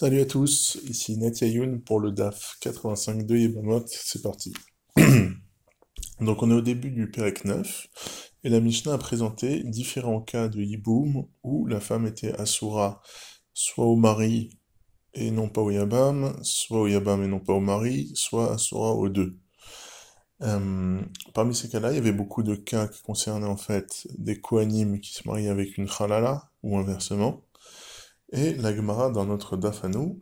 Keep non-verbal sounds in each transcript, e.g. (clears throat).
Salut à tous, ici Natia Youn pour le DAF 85 de c'est parti. (clears throat) Donc on est au début du Perek 9, et la Mishnah a présenté différents cas de Yiboum où la femme était Asura soit au mari et non pas au Yabam, soit au Yabam et non pas au mari, soit Asura aux deux. Euh, parmi ces cas-là, il y avait beaucoup de cas qui concernaient en fait des Kohanim qui se mariaient avec une Khalala, ou inversement. Et la Gemara, dans notre Dafanou,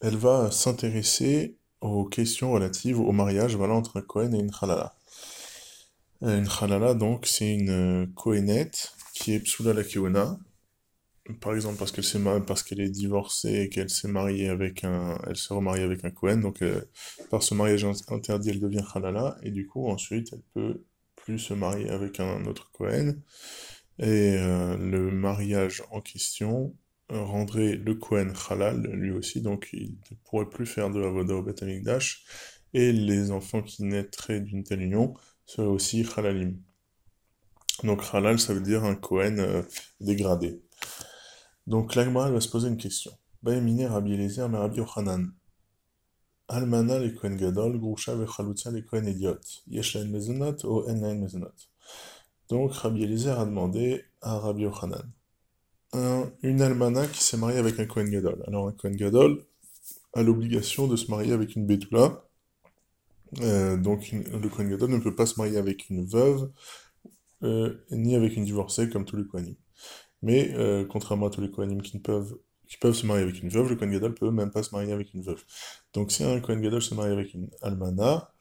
elle va s'intéresser aux questions relatives au mariage voilà, entre un Kohen et une Khalala. Euh, une Khalala, donc, c'est une Kohenette qui est Psula la Kiona, par exemple parce qu'elle s'est parce est divorcée et qu'elle s'est mariée avec un elle se remarie avec un Kohen donc euh, par ce mariage interdit elle devient halala et du coup ensuite elle peut plus se marier avec un autre Kohen et euh, le mariage en question rendrait le Kohen halal lui aussi, donc il ne pourrait plus faire de Avoda au Beth et les enfants qui naîtraient d'une telle union seraient aussi halalim. Donc halal, ça veut dire un Kohen euh, dégradé. Donc l'Agmara va se poser une question. Rabbi mais Rabbi Yochanan. Almana le Kohen Gadol, Idiot. Ou mezonot. Donc Rabbi Eliezer a demandé à Rabbi Yochanan une almana qui s'est mariée avec un Kohen Gadol. Alors un Kohen Gadol a l'obligation de se marier avec une Betula. Euh, donc le Kohen Gadol ne peut pas se marier avec une veuve, euh, ni avec une divorcée comme tous les Kohanim. Mais euh, contrairement à tous les Kohanim qui, peuvent, qui peuvent se marier avec une veuve, le Kohen Gadol peut même pas se marier avec une veuve. Donc si un Kohen Gadol se marie avec une almana,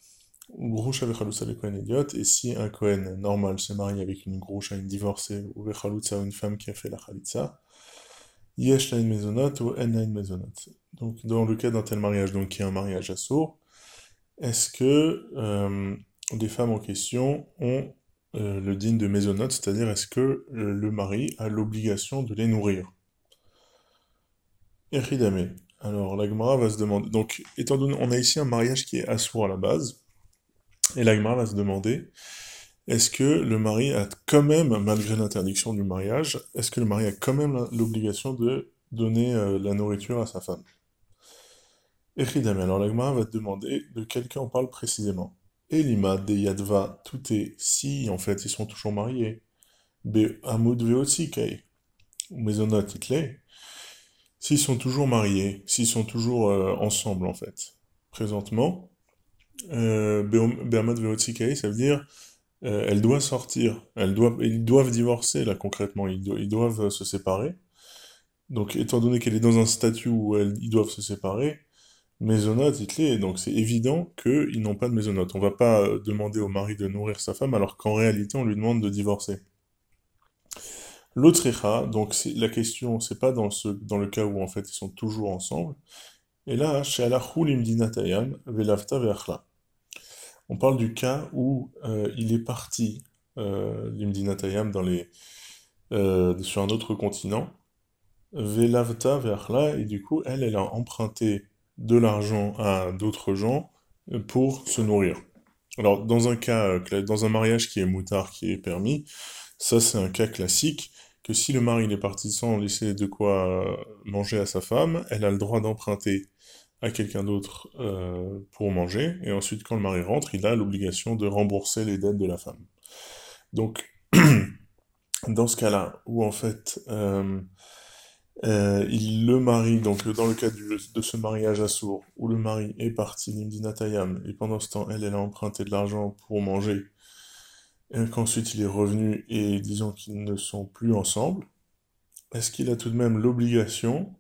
Groucha idiot, et si un Kohen normal se marie avec une Groucha, une divorcée, ou une femme qui a fait la Khalitsa, yesh la maisonot ou en la maisonot. Donc dans le cas d'un tel mariage, donc qui est un mariage à sourd, est-ce que euh, les femmes en question ont euh, le digne de maisonot, c'est-à-dire est-ce que le mari a l'obligation de les nourrir? Echidame. Alors la Gemara va se demander, donc étant donné, on a ici un mariage qui est assourd à la base, et l'Agma va se demander, est-ce que le mari a quand même, malgré l'interdiction du mariage, est-ce que le mari a quand même l'obligation de donner euh, la nourriture à sa femme? Echidame, alors l'Agma va te demander de quel cas on parle précisément. Elima, de Yadva, tout est si, en fait, ils sont toujours mariés. Be Amud Veotikei, ou Maisonot Itley, s'ils sont toujours mariés, s'ils sont toujours euh, ensemble, en fait. Présentement, euh, ça veut dire euh, elle doit sortir, elle doit, ils doivent divorcer là concrètement, ils, doivent se séparer. Donc étant donné qu'elle est dans un statut où ils doivent se séparer, maisonnote, il donc c'est évident qu'ils n'ont pas de maisonnote. On va pas euh, demander au mari de nourrir sa femme alors qu'en réalité on lui demande de divorcer. L'autre donc la question, c'est pas dans, ce, dans le cas où en fait ils sont toujours ensemble, et là, chez Velavta Veachla. On parle du cas où euh, il est parti, euh, euh, sur un autre continent, Velavta Veachla, et du coup, elle, elle a emprunté de l'argent à d'autres gens pour se nourrir. Alors, dans un cas, dans un mariage qui est moutard, qui est permis, ça c'est un cas classique, que si le mari est parti sans laisser de quoi manger à sa femme, elle a le droit d'emprunter à quelqu'un d'autre euh, pour manger, et ensuite quand le mari rentre, il a l'obligation de rembourser les dettes de la femme. Donc, (clears throat) dans ce cas-là, où en fait, euh, euh, il le mari, donc dans le cas de ce mariage à sourd, où le mari est parti, Nimdinatayam, et pendant ce temps, elle, elle a emprunté de l'argent pour manger, et qu'ensuite il est revenu, et disons qu'ils ne sont plus ensemble, est-ce qu'il a tout de même l'obligation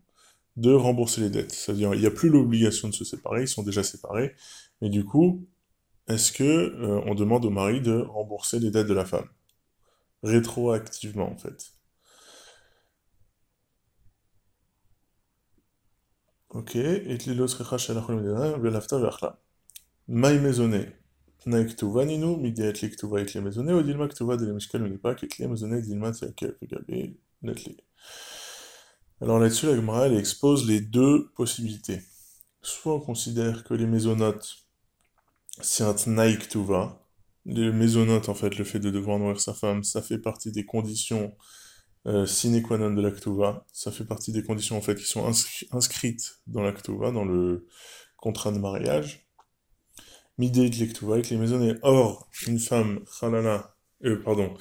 de rembourser les dettes. C'est-à-dire, il n'y a plus l'obligation de se séparer, ils sont déjà séparés, mais du coup, est-ce que euh, on demande au mari de rembourser les dettes de la femme? Rétroactivement en fait. Ok, et les. Alors là-dessus, la Gemara, elle expose les deux possibilités. Soit on considère que les mésonotes, c'est un tnaïk tuva. Les mésonotes, en fait, le fait de devoir nourrir sa femme, ça fait partie des conditions euh, sine qua non de l'actuva. Ça fait partie des conditions en fait qui sont inscrites dans l'actuva, dans le contrat de mariage. Midei de l'actuva avec les maisonnées. Or, une femme, chalala, euh, pardon,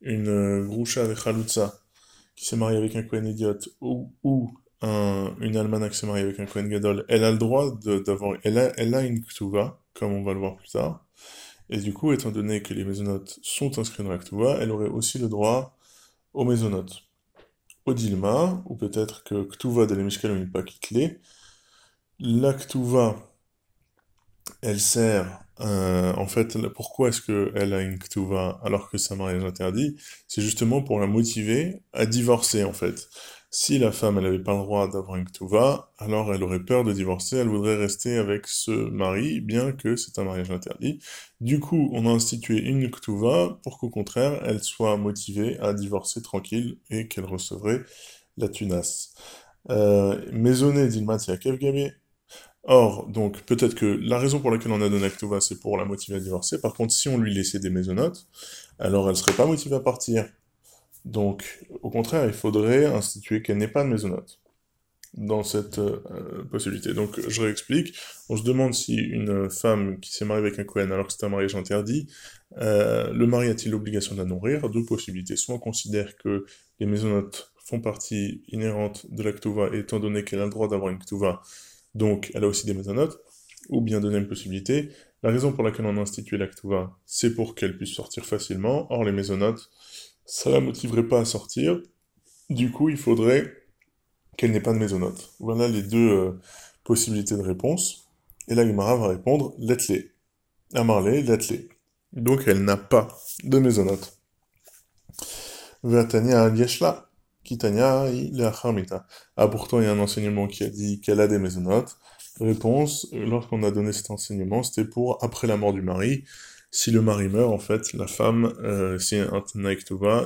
une euh, groucha de chalutza, qui s'est mariée avec un Kohen idiot, ou, ou un, une almana qui s'est mariée avec un Kohen gadol, elle a le droit d'avoir, elle a, elle a une ktuva, comme on va le voir plus tard, et du coup, étant donné que les maisonnotes sont inscrits dans la ktuva, elle aurait aussi le droit aux maisonnotes. Au dilma, ou peut-être que ktuva de la Mishkalim n'est pas clé, la ktuva, elle sert euh, en fait, pourquoi est-ce qu'elle a une ktuva alors que sa mariage interdit? C'est justement pour la motiver à divorcer, en fait. Si la femme, elle n'avait pas le droit d'avoir une ktuva, alors elle aurait peur de divorcer, elle voudrait rester avec ce mari, bien que c'est un mariage interdit. Du coup, on a institué une ktuva pour qu'au contraire, elle soit motivée à divorcer tranquille et qu'elle recevrait la tunasse. Euh, Maisonné d'Ilmat Yakev Or, donc, peut-être que la raison pour laquelle on a donné Aktuva, c'est pour la motiver à divorcer. Par contre, si on lui laissait des maisonnotes, alors elle serait pas motivée à partir. Donc, au contraire, il faudrait instituer qu'elle n'ait pas de maisonnotes dans cette euh, possibilité. Donc, je réexplique. On se demande si une femme qui s'est mariée avec un Kohen alors que c'est un mariage interdit, euh, le mari a-t-il l'obligation de la nourrir? Deux possibilités. Soit on considère que les maisonnotes font partie inhérente de l'Aktuva, et étant donné qu'elle a le droit d'avoir une Ktuva, donc elle a aussi des mésonotes, ou bien deuxième possibilité, la raison pour laquelle on a institué l'actuva, c'est pour qu'elle puisse sortir facilement, or les mésonotes, ça la motiverait pas à sortir, du coup il faudrait qu'elle n'ait pas de mésonotes. Voilà les deux euh, possibilités de réponse, et là Gemara va répondre let's-les. Amarle, let's-les. Donc elle n'a pas de mésonotes. Vertania Yeshla, Kitania, Ah, pourtant, il y a un enseignement qui a dit qu'elle a des maisonnotes. Réponse, lorsqu'on a donné cet enseignement, c'était pour après la mort du mari. Si le mari meurt, en fait, la femme, euh, c'est un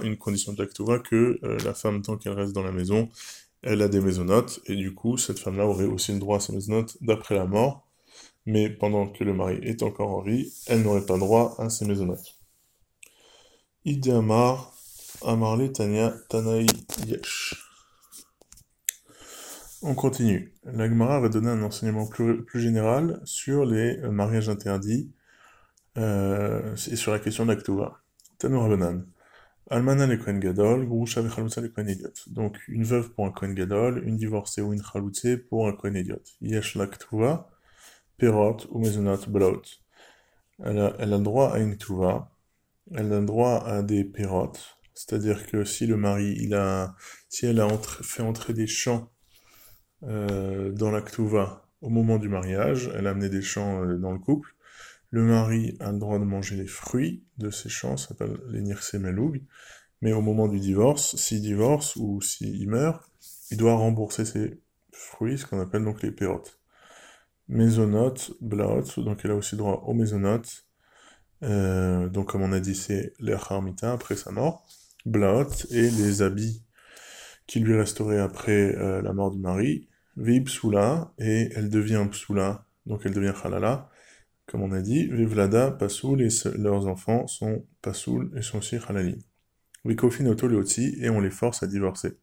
une condition de l'actuva, que euh, la femme, tant qu'elle reste dans la maison, elle a des maisonnotes, et du coup, cette femme-là aurait aussi le droit à ses maisonnotes d'après la mort, mais pendant que le mari est encore en vie, elle n'aurait pas droit à ses maisonnotes. Idéamar, Tania Tanaï Yesh. On continue. L'Agmara va donner un enseignement plus, général sur les euh, mariages interdits euh, et sur la question de l'Aktuva. Tanu Rabanan. Almana le Kohen Gadol, Gurusha le Kohen Idiot. Donc, une veuve pour un Kohen Gadol, une divorcée ou une Chalutze pour un Kohen Idiot. Yesh l'Aktuva, Perot ou. Elle a, elle a le droit à une Ktuva, elle a le droit à des Perot, c'est-à-dire que si le mari, a, si elle a fait entrer des champs euh, dans la au moment du mariage, elle a amené des champs euh, dans le couple, le mari a le droit de manger les fruits de ces champs, ça s'appelle les nirsemeloug, mais au moment du divorce, s'il divorce ou s'il meurt, il doit rembourser ses fruits, ce qu'on appelle donc les pérotes. Mésonote, blaot, donc elle a aussi droit aux mésonotes, euh, donc comme on a dit, c'est l'erharmita après sa mort. Blaot et les habits qui lui resteraient après euh, la mort du mari, Vi psula, et elle devient psula, donc elle devient halala, comme on a dit, Vivlada, pasoul, et leurs enfants sont pasoul et sont aussi halali. Vikofin otolioti, et on les force à divorcer.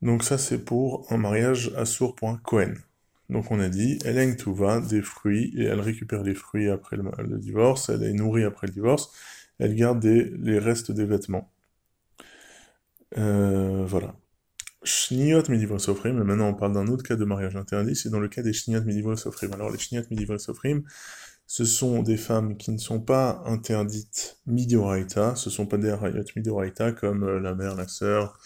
Donc ça c'est pour un mariage assour pour un Kohen. Donc on a dit, elle a une tuva, des fruits, et elle récupère les fruits après le divorce, elle est nourrie après le divorce, elle garde les restes des vêtements. Euh, voilà. Shniot midivre sofrim, mais maintenant on parle d'un autre cas de mariage interdit, c'est dans le cas des shniot midivre sofrim. Alors les shniot midivre sofrim, ce sont des femmes qui ne sont pas interdites midioraita, ce sont pas des rayot midioraita comme euh, la mère, la sœur,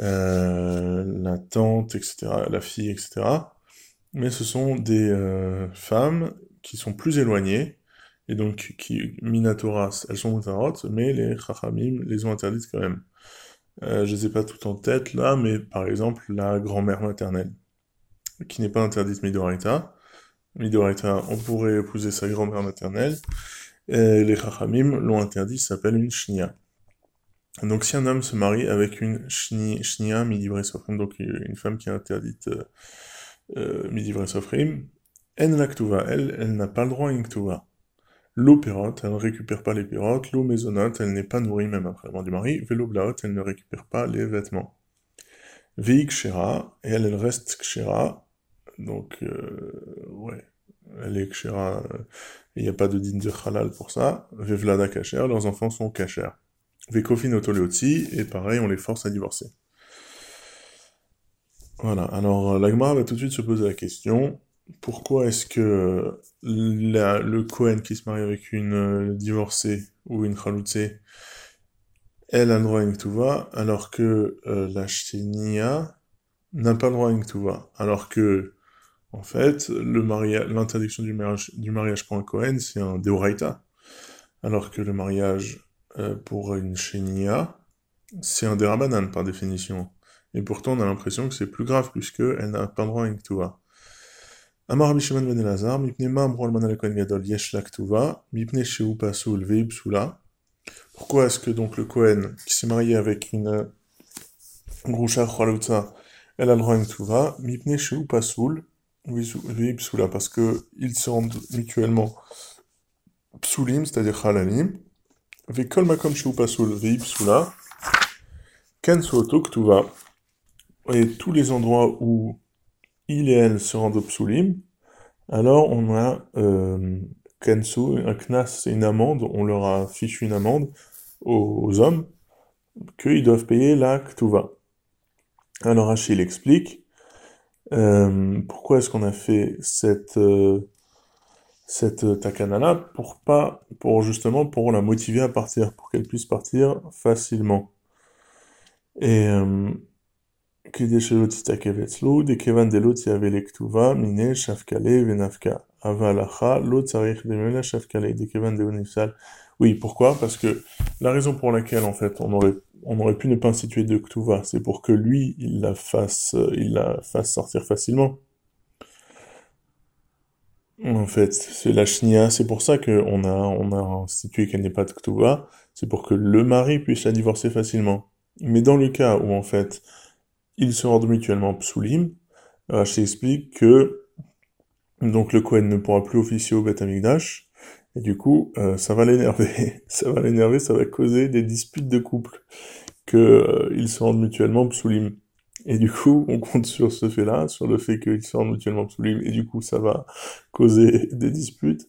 euh, la tante, etc., la fille, etc. Mais ce sont des femmes qui sont plus éloignées, et donc qui Minatoras, elles sont mutarotes, mais les Chachamim les ont interdites quand même. Euh, je les ai pas toutes en tête là, mais par exemple la grand-mère maternelle, qui n'est pas interdite Midoraita. Midoraita, on pourrait épouser sa grand-mère maternelle, et les Chachamim l'ont interdit, s'appelle une Shnia. Donc si un homme se marie avec une Shnia Midivre Sofrim, donc une femme qui est interdite euh, euh Midivre Sofrim, En elle, elle n'a pas le droit à une L'eau pérote, elle ne récupère pas les pérotes. L'eau maisonnote, elle n'est pas nourrie même après la mort du mari. Vélo blaote, elle ne récupère pas les vêtements. Veik kshera, et elle, elle reste kshera. Donc, euh, ouais, elle est kshera. Il n'y a pas de din de halal pour ça. Vevlada kacher, leurs enfants sont kacher. Vekofin otoleoti, et pareil, on les force à divorcer. Voilà, alors l'Agmara va tout de suite se poser la question, pourquoi est-ce que le Cohen qui se marie avec une euh, divorcée ou une chaloutse, elle a le droit à une ktuva, alors que euh, la shténia n'a pas le droit à une ktuva. Alors que, en fait, l'interdiction du mariage, du mariage pour un Cohen, c'est un deoraita. Alors que le mariage euh, pour une shenia, c'est un derabanan par définition. Et pourtant, on a l'impression que c'est plus grave, puisqu'elle n'a pas le droit à une ktuva. Shimon ben Elazar, mipne ma amro alman al gadol yesh laktuva, mipne sheu pasul veibsula. Pourquoi est-ce que donc le Kohen, qui s'est marié avec une groucha chalutza, elle a le droit à une mipne sheu pasul veibsula, parce que ils se rendent mutuellement psulim, c'est-à-dire halalim, vekol makom sheu pasul veibsula, ken soto ktuva. Et tous les endroits où il et elle se rendent au psulim, alors on a euh, Kensu, un knas, c'est une amende, on leur a fichu une amende aux, hommes, qu'ils doivent payer la ktuva. Alors Achille explique, euh, pourquoi est-ce qu'on a fait cette, euh, cette takana-là pour pas, pour justement, pour la motiver à partir, pour qu'elle puisse partir facilement. Et, euh, כדי שלא תתעכב אצלו, דכיוון דלא תיאבה לכתובה, מיני שפקלה ונפקה. אבל הלכה לא צריך דמלה שפקלה, דכיוון דלא נפסל. Oui, pourquoi Parce que la raison pour laquelle, en fait, on aurait, on aurait pu ne pas instituer de Ktuva, c'est pour que lui, il la fasse, il la fasse sortir facilement. En fait, c'est la shnia, c'est pour ça qu'on a, on a institué qu'elle n'est pas de Ktuva, c'est pour que le mari puisse la divorcer facilement. Mais dans le cas où, en fait, ils se rendent mutuellement psulim. Rashi explique que donc le Kohen ne pourra plus officier au Beth Amikdash, et du coup, euh, ça va l'énerver. (laughs) ça va l'énerver, ça va causer des disputes de couple, que euh, ils se rendent mutuellement psulim. Et du coup, on compte sur ce fait-là, sur le fait qu'ils se rendent mutuellement psulim, et du coup, ça va causer (laughs) des disputes,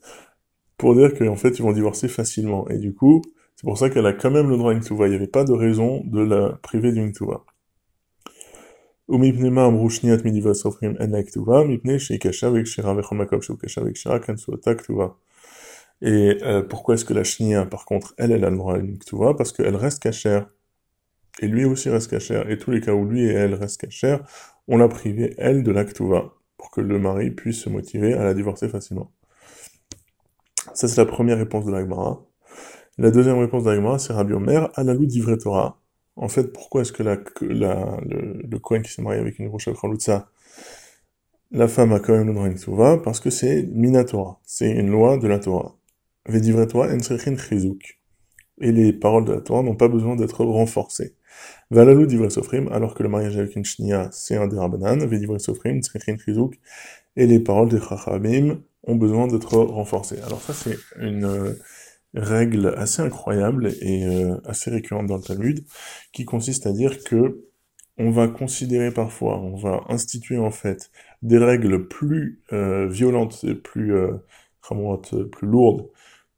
pour dire qu'en fait, ils vont divorcer facilement. Et du coup, c'est pour ça qu'elle a quand même le droit à une. Il n'y avait pas de raison de la priver d'une tuva. ומפני מה אמרו שניית מדברי סופרים אינה כתובה? מפני שהיא קשה וקשרה בכל מקום שהוא קשה וקשרה, כנסותה כתובה. Et euh, pourquoi est-ce que la shnia, par contre, elle, elle a le droit à une ktuva Parce qu'elle reste cachère. Et lui aussi reste cachère. Et tous les cas où lui et elle restent cachère, on l'a privé, elle, de la ktuva. Pour que le mari puisse se motiver à la divorcer facilement. Ça, c'est la première réponse de l'Agmara. La deuxième réponse de l'Agmara, c'est Rabbi Omer, à la loup d'Ivre Torah. En fait, pourquoi est-ce que le, le qui s'est marié avec une Rocha Kralutza, la femme a quand même le droit à une Touva Parce que c'est Minatora, c'est une loi de la Torah. Vedivre Torah en chizuk. Et les paroles de la Torah n'ont pas besoin d'être renforcées. Valalou divre sofrim, alors que le mariage avec une shnia, c'est un derabanan, vedivre sofrim, chizuk, et les paroles des chachamim ont besoin d'être renforcées. Alors ça, c'est une, règle assez incroyable et euh, assez récurrente dans le Talmud, qui consiste à dire que on va considérer parfois, on va instituer en fait des règles plus euh, violentes et plus, euh, plus lourdes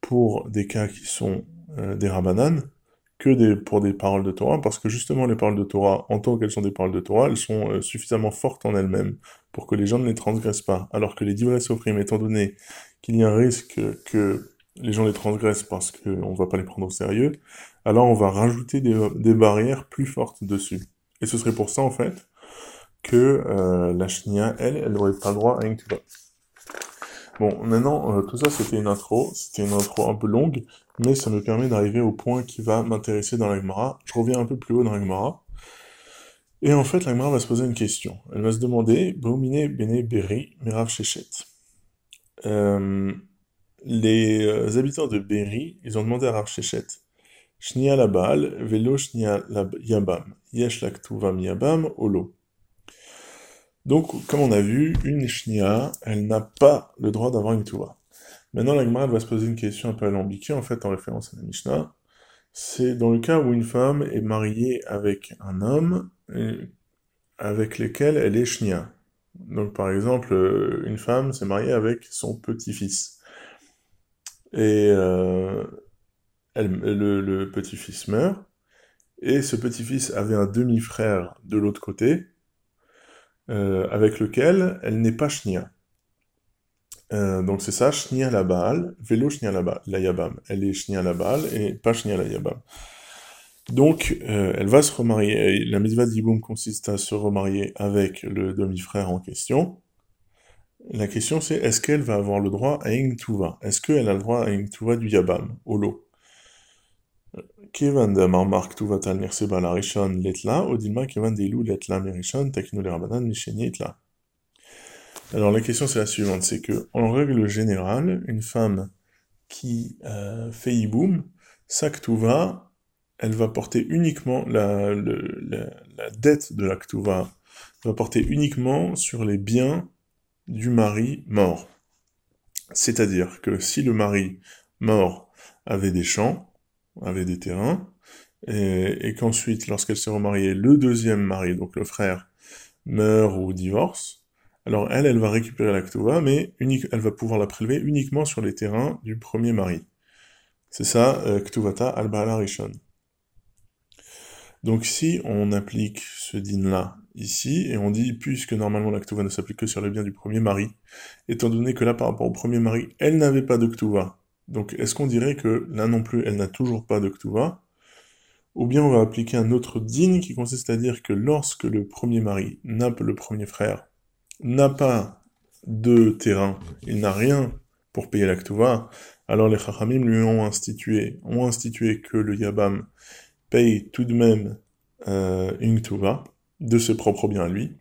pour des cas qui sont des rabananes que pour des paroles de Torah, parce que justement les paroles de Torah, en tant qu'elles sont des paroles de Torah, elles sont suffisamment fortes en elles-mêmes pour que les gens ne les transgressent pas, alors que les divers soprim, étant donné qu'il y a un risque que les gens les transgressent parce qu'on ne va pas les prendre au sérieux, alors on va rajouter des, barrières plus fortes dessus. Et ce serait pour ça, en fait, que euh, la chnia, elle, elle n'aurait pas le droit à une. Bon, maintenant, euh, tout ça, c'était une intro. C'était une intro un peu longue, mais ça me permet d'arriver au point qui va m'intéresser dans l'Agmara. Je reviens un peu plus haut dans l'Agmara. Et en fait, l'Agmara va se poser une question. Elle va se demander, Baumine Bene Beri Merav Shechet. Euh, les euh, habitants de Berry, ils ont demandé à Rav Shnia la Baal, velo Shnia Yabam, Yesh Tuvam Yabam, Olo. Donc, comme on a vu, une Shnia, elle n'a pas le droit d'avoir une Tuva. Maintenant, la Gemara va se poser une question un peu alambiquée, en fait, en référence à la Mishnah. C'est dans le cas où une femme est mariée avec un homme avec lequel elle est shnia. Donc, par exemple, une femme s'est mariée avec son petit-fils. Et euh, le, petit-fils meurt, et ce petit-fils avait un demi-frère de l'autre côté, euh, avec lequel elle n'est pas shnia. Euh, donc c'est ça, shnia la baal, vélo shnia la yabam. Elle est shnia la baal et pas shnia la yabam. Donc, euh, elle va se remarier. La mitzvah d'Iboum consiste à se remarier avec le demi-frère en question. La question c'est est-ce qu'elle va avoir le droit à Tuva Est-ce qu'elle a le droit à Tuva du Yabam, au lot? La rishon letla, letla. Alors la question c'est la suivante, c'est que en règle générale, une femme qui euh, fait Iboum, sa Ktuva, elle va porter uniquement la, la, dette de la Ktuva, va porter uniquement sur les biens du mari mort. C'est-à-dire que si le mari mort avait des champs, avait des terrains, et, qu'ensuite, lorsqu'elle s'est remariée, le deuxième mari, donc le frère, meurt ou divorce, alors elle, elle va récupérer la ktuva, mais unique, elle va pouvoir la prélever uniquement sur les terrains du premier mari. C'est ça, euh, ktuvata al rishon. Donc si on applique ce din-là ici, et on dit, puisque normalement la Ktuva ne s'applique que sur les biens du premier mari, étant donné que là, par rapport au premier mari, elle n'avait pas de Ktuva, donc est-ce qu'on dirait que là non plus, elle n'a toujours pas de Ktuva Ou bien on va appliquer un autre din qui consiste à dire que lorsque le premier mari, le premier frère, n'a pas de terrain, il n'a rien pour payer la Ktuva, alors les Chachamim lui ont institué, ont institué que le Yabam paye tout de même euh, une tuva de ses propres biens à lui.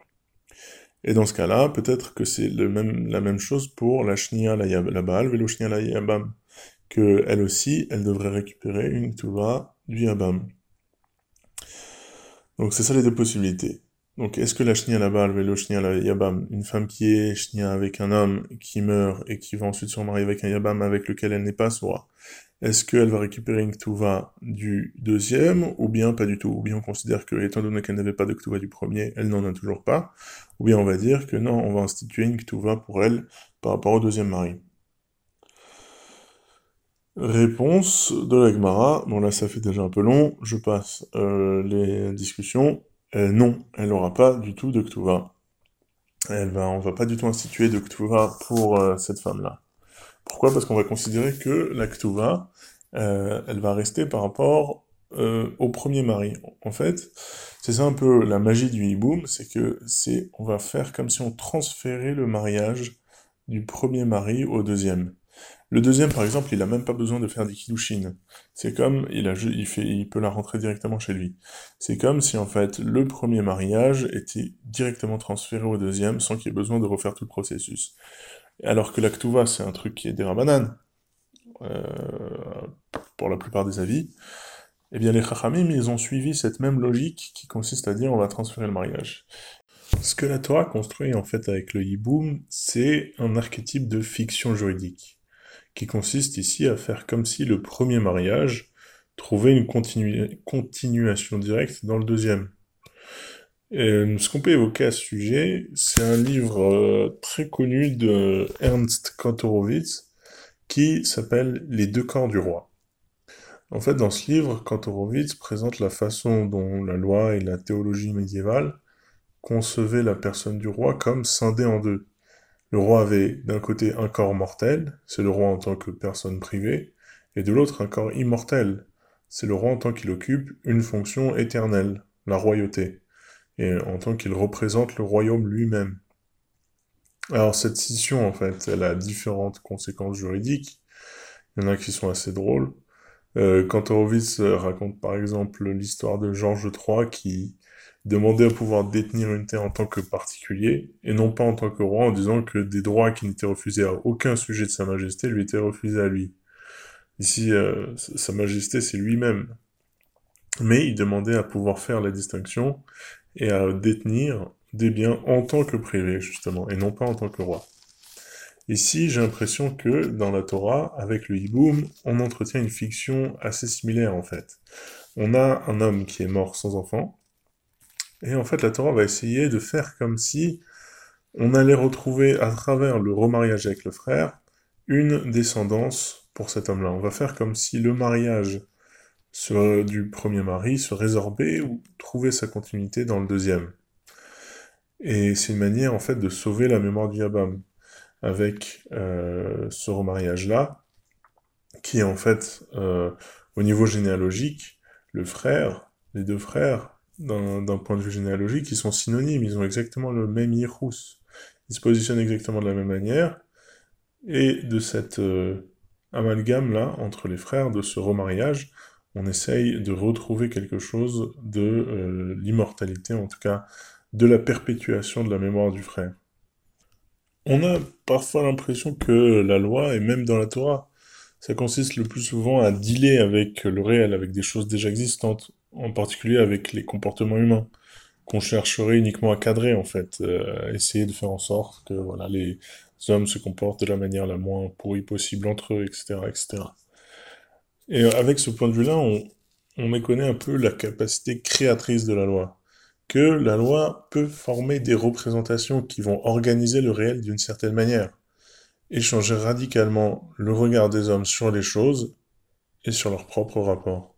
Et dans ce cas-là, peut-être que c'est même, la même chose pour la shnia la, baal, velo shnia la yabam, que elle aussi, elle devrait récupérer une tuva du yabam. Donc c'est ça les deux possibilités. Donc est-ce que la shnia la baal, velo la yabam, une femme qui est shnia avec un homme qui meurt et qui va ensuite se marier avec un yabam avec lequel elle n'est pas soit, est-ce qu'elle va récupérer une du deuxième, ou bien pas du tout? Ou bien on considère que, étant donné qu'elle n'avait pas de Ktuva du premier, elle n'en a toujours pas, ou bien on va dire que non, on va instituer une pour elle par rapport au deuxième mari? Réponse de l'Agmara, bon là ça fait déjà un peu long, je passe euh, les discussions. Euh, non, elle n'aura pas du tout de Ktuva. Elle va, on va pas du tout instituer de Ktuva pour euh, cette femme-là. Pourquoi? Parce qu'on va considérer que la Ktuva, euh, elle va rester par rapport euh, au premier mari. En fait, c'est ça un peu la magie du hiboum, c'est que c'est, on va faire comme si on transférait le mariage du premier mari au deuxième. Le deuxième, par exemple, il a même pas besoin de faire des kiddushin. C'est comme, il a, il fait, il peut la rentrer directement chez lui. C'est comme si, en fait, le premier mariage était directement transféré au deuxième sans qu'il ait besoin de refaire tout le processus. Alors que la c'est un truc qui est des rabanan, euh, pour la plupart des avis, eh bien les chachamim, ils ont suivi cette même logique qui consiste à dire on va transférer le mariage. Ce que la Torah construit en fait avec le hiboum, c'est un archétype de fiction juridique, qui consiste ici à faire comme si le premier mariage trouvait une continuation directe dans le deuxième. Euh, ce qu'on peut évoquer à ce sujet, c'est un livre euh, très connu de Ernst Kantorowicz qui s'appelle Les deux corps du roi. En fait, dans ce livre, Kantorowicz présente la façon dont la loi et la théologie médiévale concevaient la personne du roi comme scindée en deux. Le roi avait d'un côté un corps mortel, c'est le roi en tant que personne privée, et de l'autre un corps immortel, c'est le roi en tant qu'il occupe une fonction éternelle, la royauté et en tant qu'il représente le royaume lui-même. Alors cette scission, en fait, elle a différentes conséquences juridiques. Il y en a qui sont assez drôles. Euh, quand Horowitz raconte par exemple l'histoire de Georges III qui demandait à pouvoir détenir une terre en tant que particulier, et non pas en tant que roi, en disant que des droits qui n'étaient refusés à aucun sujet de Sa Majesté lui étaient refusés à lui. Ici, euh, Sa Majesté, c'est lui-même. Mais il demandait à pouvoir faire la distinction et à détenir des biens en tant que privé, justement, et non pas en tant que roi. Ici, j'ai l'impression que dans la Torah, avec le hiboum, on entretient une fiction assez similaire en fait. On a un homme qui est mort sans enfant, et en fait la Torah va essayer de faire comme si on allait retrouver à travers le remariage avec le frère une descendance pour cet homme-là. On va faire comme si le mariage du premier mari se résorbait ou trouvait sa continuité dans le deuxième. Et c'est une manière en fait de sauver la mémoire du Yabam avec euh, ce remariage-là, qui est en fait, euh, au niveau généalogique, le frère, les deux frères, d'un point de vue généalogique, ils sont synonymes, ils ont exactement le même Yirous. Ils se positionnent exactement de la même manière, et de cette euh, amalgame-là, entre les frères, de ce remariage, on essaye de retrouver quelque chose de l'immortalité, en tout cas de la perpétuation de la mémoire du frère. On a parfois l'impression que la loi, et même dans la Torah, ça consiste le plus souvent à dealer avec le réel, avec des choses déjà existantes, en particulier avec les comportements humains, qu'on chercherait uniquement à cadrer en fait, euh, essayer de faire en sorte que voilà les hommes se comportent de la manière la moins pourrie possible entre eux, etc., etc. Et avec ce point de vue-là, on, on méconnaît un peu la capacité créatrice de la loi que la loi peut former des représentations qui vont organiser le réel d'une certaine manière, et changer radicalement le regard des hommes sur les choses et sur leur propre rapport.